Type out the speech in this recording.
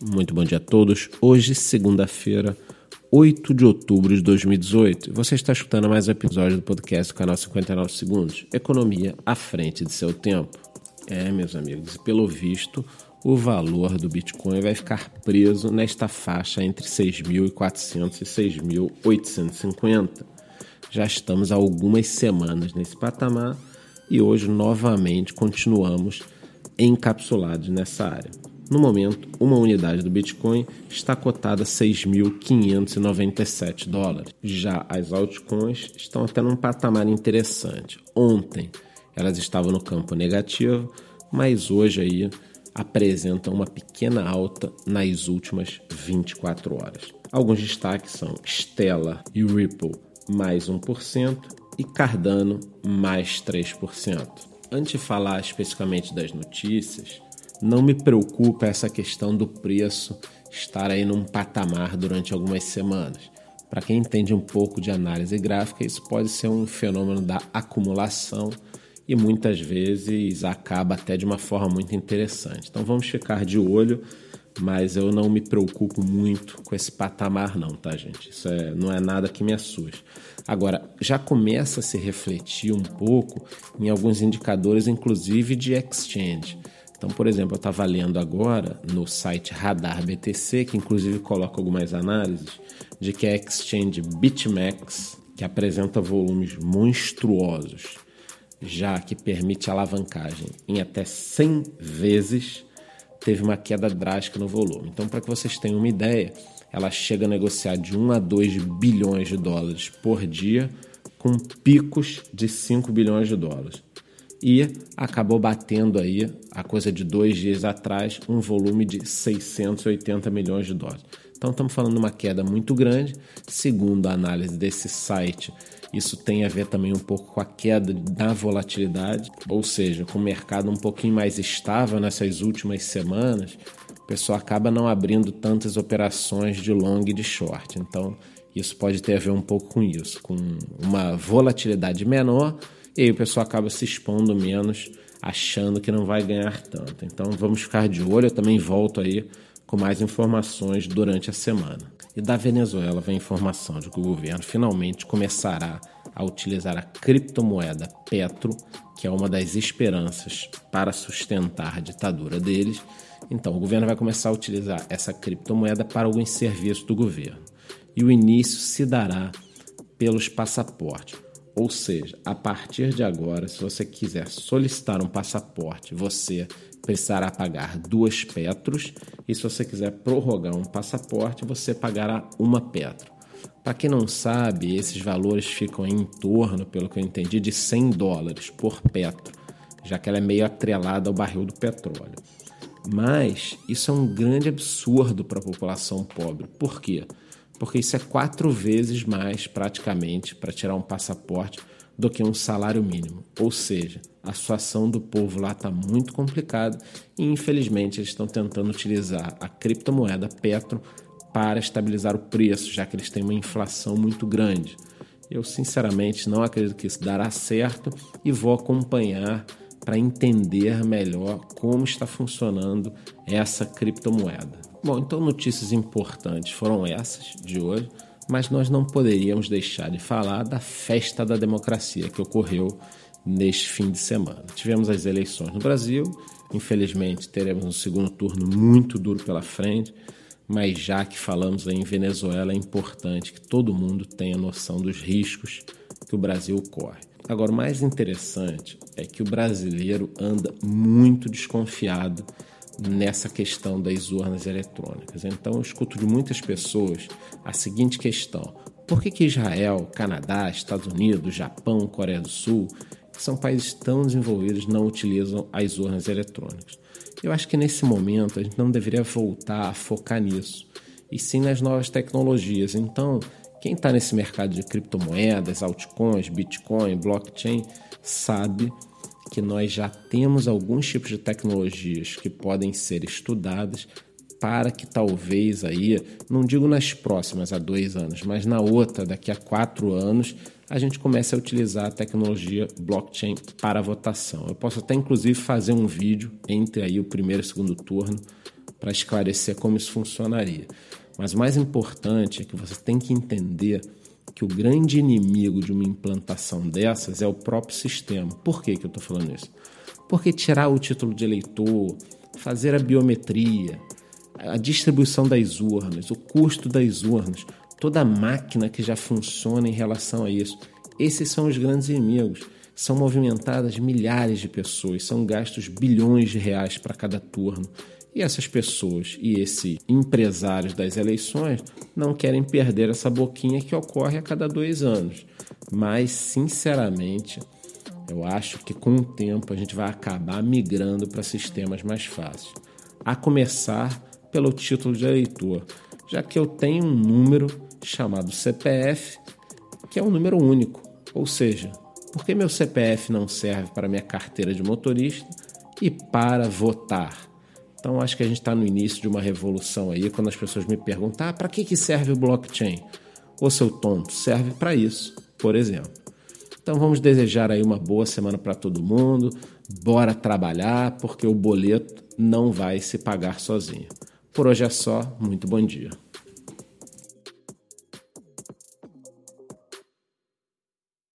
Muito bom dia a todos. Hoje, segunda-feira, 8 de outubro de 2018. Você está escutando mais um episódio do podcast do canal 59 Segundos. Economia à frente de seu tempo. É, meus amigos, pelo visto, o valor do Bitcoin vai ficar preso nesta faixa entre 6.400 e 6.850. Já estamos há algumas semanas nesse patamar e hoje novamente continuamos encapsulados nessa área. No momento, uma unidade do Bitcoin está cotada a 6.597 dólares. Já as altcoins estão até num patamar interessante. Ontem elas estavam no campo negativo, mas hoje aí apresentam uma pequena alta nas últimas 24 horas. Alguns destaques são Stellar e Ripple mais 1% e Cardano mais 3%. Antes de falar especificamente das notícias, não me preocupa essa questão do preço estar aí num patamar durante algumas semanas. Para quem entende um pouco de análise gráfica, isso pode ser um fenômeno da acumulação e muitas vezes acaba até de uma forma muito interessante. Então vamos ficar de olho, mas eu não me preocupo muito com esse patamar não, tá gente? Isso é, não é nada que me assuste. Agora, já começa a se refletir um pouco em alguns indicadores, inclusive de exchange. Então, por exemplo, eu estava lendo agora no site Radar BTC, que inclusive coloca algumas análises, de que a exchange BitMEX, que apresenta volumes monstruosos, já que permite alavancagem em até 100 vezes, teve uma queda drástica no volume. Então, para que vocês tenham uma ideia, ela chega a negociar de 1 a 2 bilhões de dólares por dia, com picos de 5 bilhões de dólares e acabou batendo aí, a coisa de dois dias atrás, um volume de 680 milhões de dólares. Então estamos falando de uma queda muito grande. Segundo a análise desse site, isso tem a ver também um pouco com a queda da volatilidade, ou seja, com o mercado um pouquinho mais estável nessas últimas semanas, o pessoal acaba não abrindo tantas operações de long e de short. Então, isso pode ter a ver um pouco com isso, com uma volatilidade menor e aí o pessoal acaba se expondo menos, achando que não vai ganhar tanto. Então vamos ficar de olho, eu também volto aí com mais informações durante a semana. E da Venezuela vem informação de que o governo finalmente começará a utilizar a criptomoeda Petro, que é uma das esperanças para sustentar a ditadura deles. Então, o governo vai começar a utilizar essa criptomoeda para alguns serviços do governo. E o início se dará pelos passaportes. Ou seja, a partir de agora, se você quiser solicitar um passaporte, você precisará pagar duas petros, e se você quiser prorrogar um passaporte, você pagará uma petro. Para quem não sabe, esses valores ficam em torno, pelo que eu entendi, de 100 dólares por petro, já que ela é meio atrelada ao barril do petróleo. Mas isso é um grande absurdo para a população pobre. Por quê? Porque isso é quatro vezes mais praticamente para tirar um passaporte do que um salário mínimo. Ou seja, a situação do povo lá está muito complicada e infelizmente eles estão tentando utilizar a criptomoeda Petro para estabilizar o preço, já que eles têm uma inflação muito grande. Eu sinceramente não acredito que isso dará certo e vou acompanhar para entender melhor como está funcionando essa criptomoeda. Bom, então notícias importantes foram essas de hoje, mas nós não poderíamos deixar de falar da festa da democracia que ocorreu neste fim de semana. Tivemos as eleições no Brasil, infelizmente teremos um segundo turno muito duro pela frente, mas já que falamos em Venezuela, é importante que todo mundo tenha noção dos riscos que o Brasil corre. Agora, o mais interessante é que o brasileiro anda muito desconfiado nessa questão das urnas eletrônicas. Então, eu escuto de muitas pessoas a seguinte questão: por que, que Israel, Canadá, Estados Unidos, Japão, Coreia do Sul, que são países tão desenvolvidos, não utilizam as urnas eletrônicas? Eu acho que nesse momento a gente não deveria voltar a focar nisso, e sim nas novas tecnologias. Então, quem está nesse mercado de criptomoedas, altcoins, Bitcoin, blockchain, sabe que nós já temos alguns tipos de tecnologias que podem ser estudadas para que talvez aí, não digo nas próximas há dois anos, mas na outra, daqui a quatro anos, a gente comece a utilizar a tecnologia blockchain para votação. Eu posso até inclusive fazer um vídeo entre aí o primeiro e o segundo turno para esclarecer como isso funcionaria. Mas o mais importante é que você tem que entender que o grande inimigo de uma implantação dessas é o próprio sistema. Por que, que eu estou falando isso? Porque tirar o título de eleitor, fazer a biometria, a distribuição das urnas, o custo das urnas, toda a máquina que já funciona em relação a isso, esses são os grandes inimigos. São movimentadas milhares de pessoas, são gastos bilhões de reais para cada turno. E essas pessoas e esses empresários das eleições não querem perder essa boquinha que ocorre a cada dois anos. Mas, sinceramente, eu acho que com o tempo a gente vai acabar migrando para sistemas mais fáceis. A começar pelo título de eleitor, já que eu tenho um número chamado CPF, que é um número único. Ou seja, por que meu CPF não serve para minha carteira de motorista e para votar? Então acho que a gente está no início de uma revolução aí, quando as pessoas me perguntam: ah, para que, que serve o blockchain? Ô seu tonto, serve para isso, por exemplo. Então vamos desejar aí uma boa semana para todo mundo. Bora trabalhar, porque o boleto não vai se pagar sozinho. Por hoje é só. Muito bom dia.